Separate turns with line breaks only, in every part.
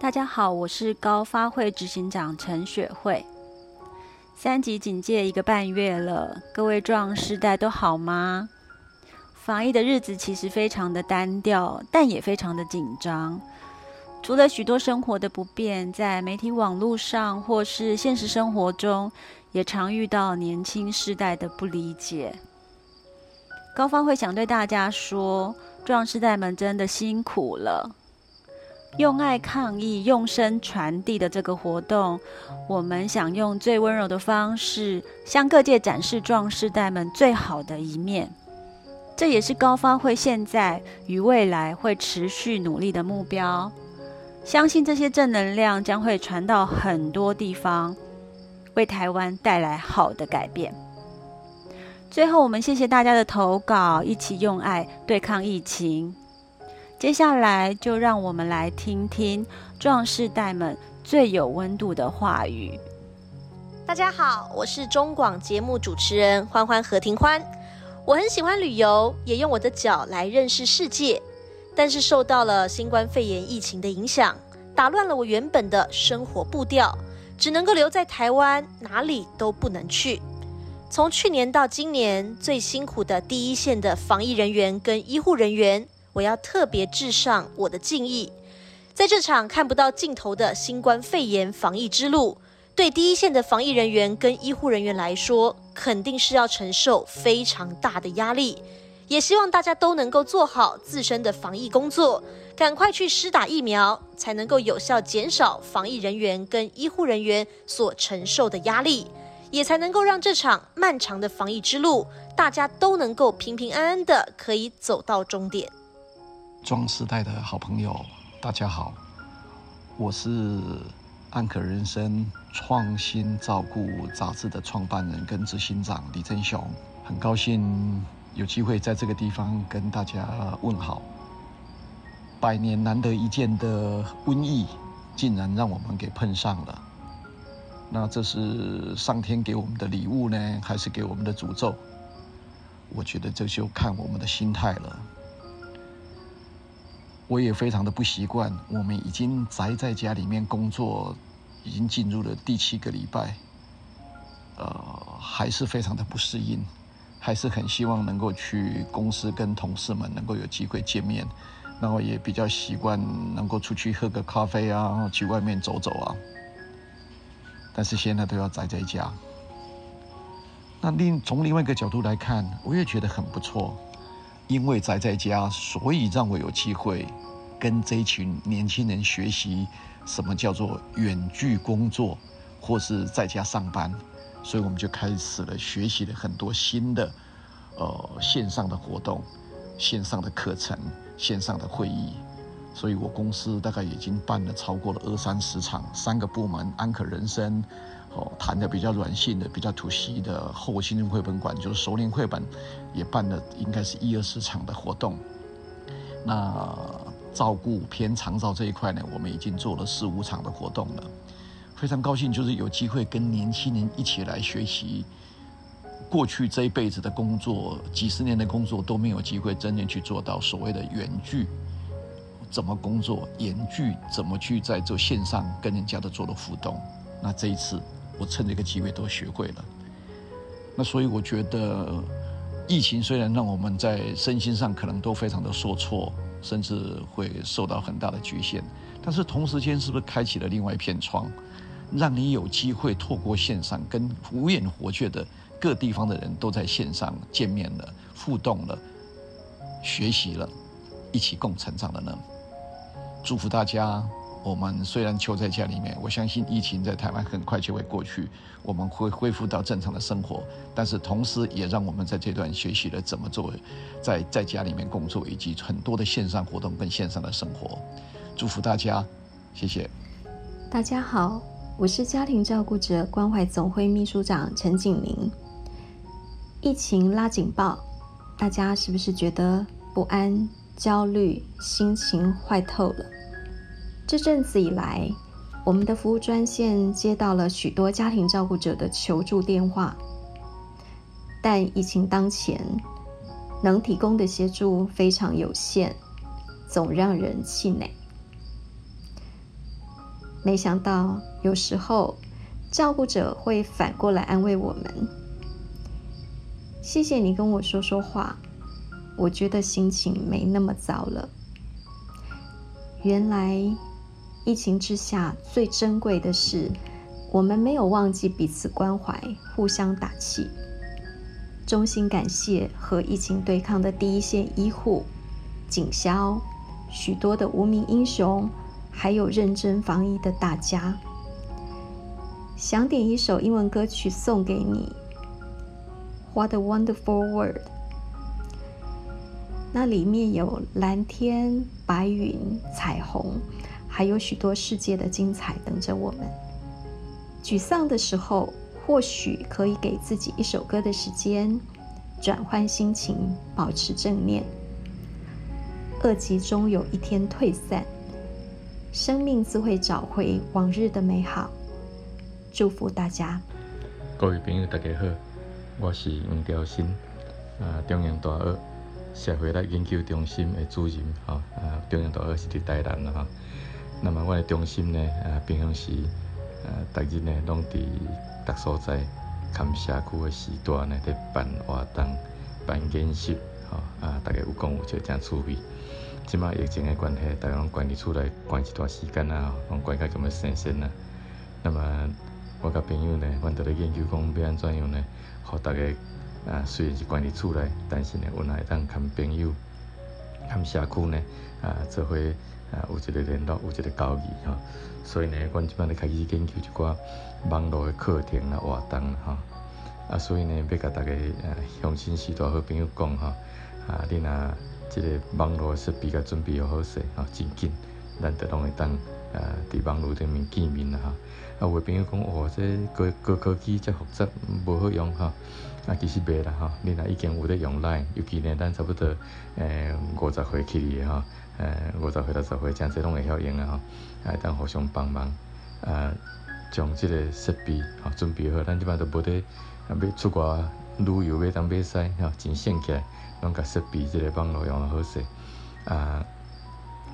大家好，我是高发会执行长陈雪慧。三级警戒一个半月了，各位壮世代都好吗？防疫的日子其实非常的单调，但也非常的紧张。除了许多生活的不便，在媒体网络上或是现实生活中，也常遇到年轻世代的不理解。高发会想对大家说，壮世代们真的辛苦了。用爱抗疫、用声传递的这个活动，我们想用最温柔的方式，向各界展示壮世代们最好的一面。这也是高发会现在与未来会持续努力的目标。相信这些正能量将会传到很多地方，为台湾带来好的改变。最后，我们谢谢大家的投稿，一起用爱对抗疫情。接下来就让我们来听听壮士代们最有温度的话语。
大家好，我是中广节目主持人欢欢何庭欢。我很喜欢旅游，也用我的脚来认识世界。但是受到了新冠肺炎疫情的影响，打乱了我原本的生活步调，只能够留在台湾，哪里都不能去。从去年到今年，最辛苦的第一线的防疫人员跟医护人员。我要特别致上我的敬意，在这场看不到尽头的新冠肺炎防疫之路，对第一线的防疫人员跟医护人员来说，肯定是要承受非常大的压力。也希望大家都能够做好自身的防疫工作，赶快去施打疫苗，才能够有效减少防疫人员跟医护人员所承受的压力，也才能够让这场漫长的防疫之路，大家都能够平平安安的可以走到终点。
壮世代的好朋友，大家好，我是安可人生创新照顾杂志的创办人跟执行长李正雄，很高兴有机会在这个地方跟大家问好。百年难得一见的瘟疫，竟然让我们给碰上了，那这是上天给我们的礼物呢，还是给我们的诅咒？我觉得这就看我们的心态了。我也非常的不习惯，我们已经宅在家里面工作，已经进入了第七个礼拜，呃，还是非常的不适应，还是很希望能够去公司跟同事们能够有机会见面，然后也比较习惯能够出去喝个咖啡啊，去外面走走啊，但是现在都要宅在家。那另从另外一个角度来看，我也觉得很不错。因为宅在家，所以让我有机会跟这群年轻人学习什么叫做远距工作，或是在家上班。所以我们就开始了学习了很多新的呃线上的活动、线上的课程、线上的会议。所以我公司大概已经办了超过了二三十场，三个部门安可人生。哦，谈的比较软性的、比较土系的后新人绘本馆，就是熟龄绘本，也办了应该是一二十场的活动。那照顾偏长照这一块呢，我们已经做了四五场的活动了。非常高兴，就是有机会跟年轻人一起来学习。过去这一辈子的工作，几十年的工作都没有机会真正去做到所谓的远距怎么工作，远距怎么去在做线上跟人家的做的互动。那这一次。我趁这个机会都学会了，那所以我觉得，疫情虽然让我们在身心上可能都非常的受挫，甚至会受到很大的局限，但是同时间是不是开启了另外一片窗，让你有机会透过线上跟无远弗届的各地方的人都在线上见面了、互动了、学习了，一起共成长了呢？祝福大家。我们虽然囚在家里面，我相信疫情在台湾很快就会过去，我们会恢复到正常的生活。但是同时，也让我们在这段学习了怎么做，在在家里面工作，以及很多的线上活动跟线上的生活。祝福大家，谢谢。
大家好，我是家庭照顾者关怀总会秘书长陈景明。疫情拉警报，大家是不是觉得不安、焦虑，心情坏透了？这阵子以来，我们的服务专线接到了许多家庭照顾者的求助电话，但疫情当前，能提供的协助非常有限，总让人气馁。
没想到有时候照顾者会反过来安慰我们。谢谢你跟我说说话，我觉得心情没那么糟了。原来疫情之下最珍贵的是，我们没有忘记彼此关怀，互相打气。衷心感谢和疫情对抗的第一线医护、警消、许多的无名英雄，还有认真防疫的大家。想点一首英文歌曲送给你。What a wonderful world！那里面有蓝天、白云、彩虹，还有许多世界的精彩等着我们。沮丧的时候，或许可以给自己一首歌的时间，转换心情，保持正念。恶疾终有一天退散，生命自会找回往日的美好。祝福大家！
各位朋友，大家好。我是黄兆新，啊，中央大学社会学研究中心的主任，吼，啊，中央大学是伫台南啦，吼。那么，我的中心呢，啊，平常时，啊，逐日呢，拢伫各所在，含社区的时段呢，伫办活动、办演习，吼，啊，大家有讲有笑真趣味。即马疫情的关系，大家拢关伫厝内关一段时间啊，拢关甲咁要生生啊。那么，我甲朋友呢，阮伫咧研究讲要安怎样呢？互大家啊，虽然是关伫厝内，但是呢，阮也会当跟朋友、跟社区呢啊，做伙啊，有一个联络，有一个交易吼。所以呢，阮即摆咧开始研究一寡网络诶课程啊、活动啦吼。啊，所以呢，要甲大家啊，相信许多好朋友讲吼啊，你若即个网络设备甲准备好势吼，真紧，咱就拢会当啊，伫网络顶面见面啦吼。啊，有个朋友讲，哇，这高高科技遮复杂，无好用吼。啊，其实袂啦吼，你若已经有咧用 Line，尤其呢，咱差不多诶五十岁起哩吼，诶五十岁六十岁，真济拢会晓用啊吼。啊，当互相帮忙，啊，将即个设备吼准备好，咱即摆都无得啊，要出国旅游要当买使吼，真省起来，拢甲设备即个网络用好势，啊，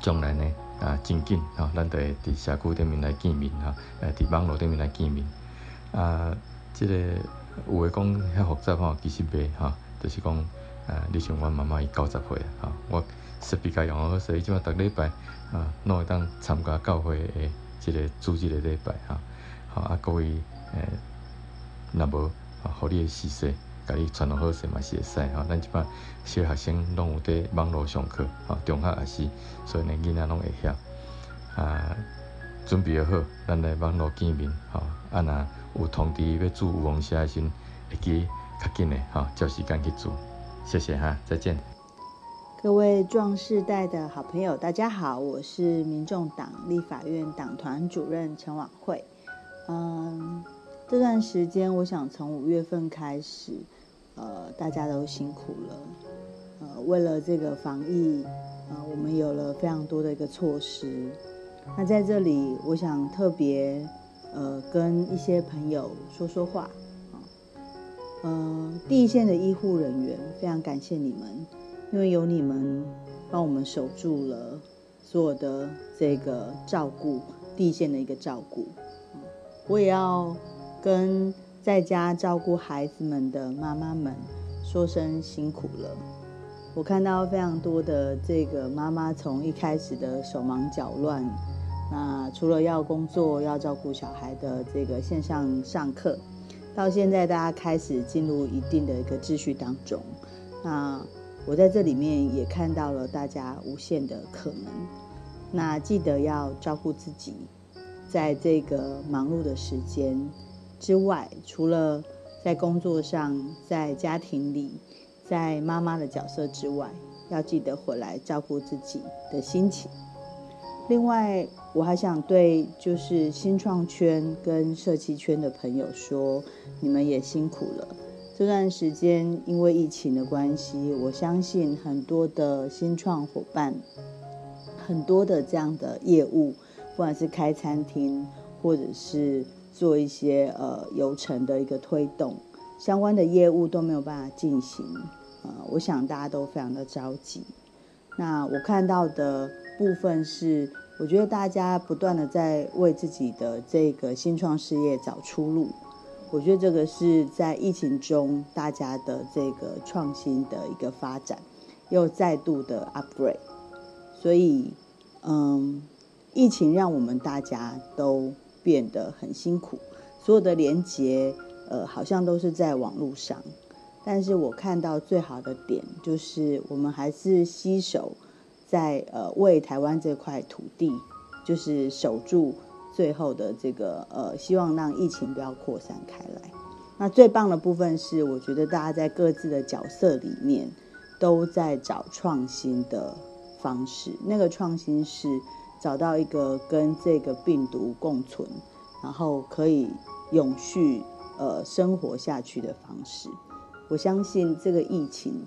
将来呢？啊，真紧吼，咱就会伫社区顶面来见面吼，诶，伫网络顶面来见面。啊，即个有诶讲遐复杂吼，其实袂吼，就是讲，啊，你像阮妈妈伊九十岁啊，吼，我设备甲用好势，伊即马逐礼拜啊，拢会当参加教会诶，即个主日诶礼拜吼，吼啊，各位诶，若无啊，互你诶事实。甲你传落好势嘛是会使吼，咱即摆小学生拢有伫网络上课吼，中学也是，所以呢囡仔拢会晓啊，准备好，咱来网络见面吼，啊若有通知要煮有红虾时阵，会记较紧诶吼，照时间去煮。谢谢哈，再见。
各位壮世代的好朋友，大家好，我是民众党立法院党团主任陈婉慧，嗯。这段时间，我想从五月份开始，呃，大家都辛苦了，呃，为了这个防疫，呃，我们有了非常多的一个措施。那在这里，我想特别，呃，跟一些朋友说说话，啊，呃，第一线的医护人员，非常感谢你们，因为有你们帮我们守住了所有的这个照顾，第一线的一个照顾，我也要。跟在家照顾孩子们的妈妈们说声辛苦了。我看到非常多的这个妈妈从一开始的手忙脚乱，那除了要工作、要照顾小孩的这个线上上课，到现在大家开始进入一定的一个秩序当中。那我在这里面也看到了大家无限的可能。那记得要照顾自己，在这个忙碌的时间。之外，除了在工作上、在家庭里、在妈妈的角色之外，要记得回来照顾自己的心情。另外，我还想对就是新创圈跟社企圈的朋友说，你们也辛苦了。这段时间因为疫情的关系，我相信很多的新创伙伴，很多的这样的业务，不管是开餐厅或者是。做一些呃流程的一个推动，相关的业务都没有办法进行，呃，我想大家都非常的着急。那我看到的部分是我觉得大家不断的在为自己的这个新创事业找出路，我觉得这个是在疫情中大家的这个创新的一个发展，又再度的 upgrade。所以，嗯，疫情让我们大家都变得很辛苦，所有的连接，呃，好像都是在网络上。但是我看到最好的点就是，我们还是携手在呃为台湾这块土地，就是守住最后的这个呃，希望让疫情不要扩散开来。那最棒的部分是，我觉得大家在各自的角色里面都在找创新的方式。那个创新是找到一个跟这个病毒共存，然后可以永续呃生活下去的方式。我相信这个疫情，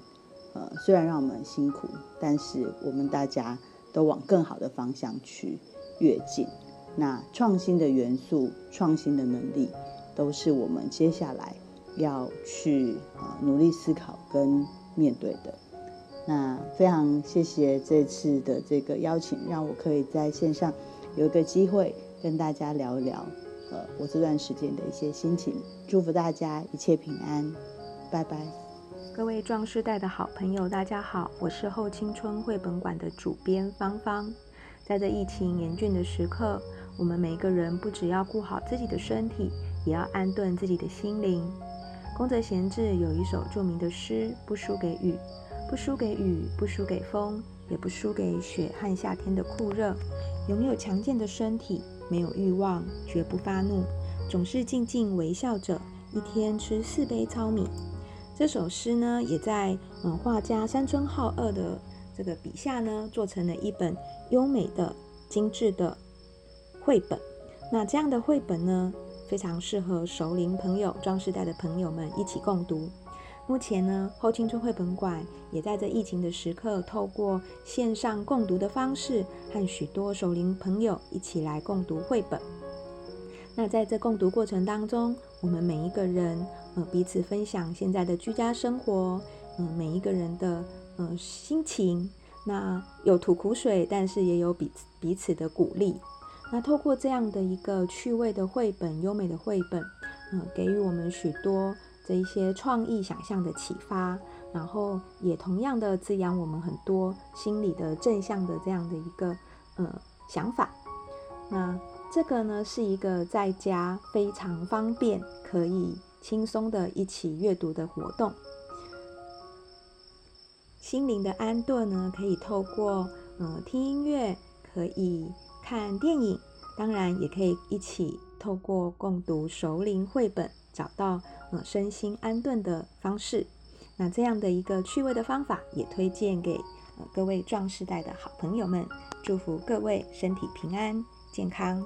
呃，虽然让我们辛苦，但是我们大家都往更好的方向去跃进。那创新的元素、创新的能力，都是我们接下来要去呃努力思考跟面对的。那非常谢谢这次的这个邀请，让我可以在线上有一个机会跟大家聊一聊，呃，我这段时间的一些心情。祝福大家一切平安。拜拜，
各位壮世代的好朋友，大家好，我是后青春绘本馆的主编芳芳。在这疫情严峻的时刻，我们每一个人不只要顾好自己的身体，也要安顿自己的心灵。宫泽贤治有一首著名的诗：不输给雨，不输给雨，不输给风，也不输给雪和夏天的酷热。拥有强健的身体，没有欲望，绝不发怒，总是静静微笑着，一天吃四杯糙米。这首诗呢，也在嗯画家山村浩二的这个笔下呢，做成了一本优美的、精致的绘本。那这样的绘本呢，非常适合熟龄朋友、壮世代的朋友们一起共读。目前呢，后青春绘本馆也在这疫情的时刻，透过线上共读的方式，和许多熟龄朋友一起来共读绘本。那在这共读过程当中，我们每一个人。呃，彼此分享现在的居家生活，嗯、每一个人的呃心情，那有吐苦水，但是也有彼此彼此的鼓励。那透过这样的一个趣味的绘本，优美的绘本，嗯、给予我们许多这一些创意想象的启发，然后也同样的滋养我们很多心理的正向的这样的一个呃想法。那这个呢，是一个在家非常方便可以。轻松的一起阅读的活动，心灵的安顿呢，可以透过嗯、听音乐，可以看电影，当然也可以一起透过共读熟龄绘本，找到、呃、身心安顿的方式。那这样的一个趣味的方法，也推荐给呃各位壮世代的好朋友们，祝福各位身体平安健康。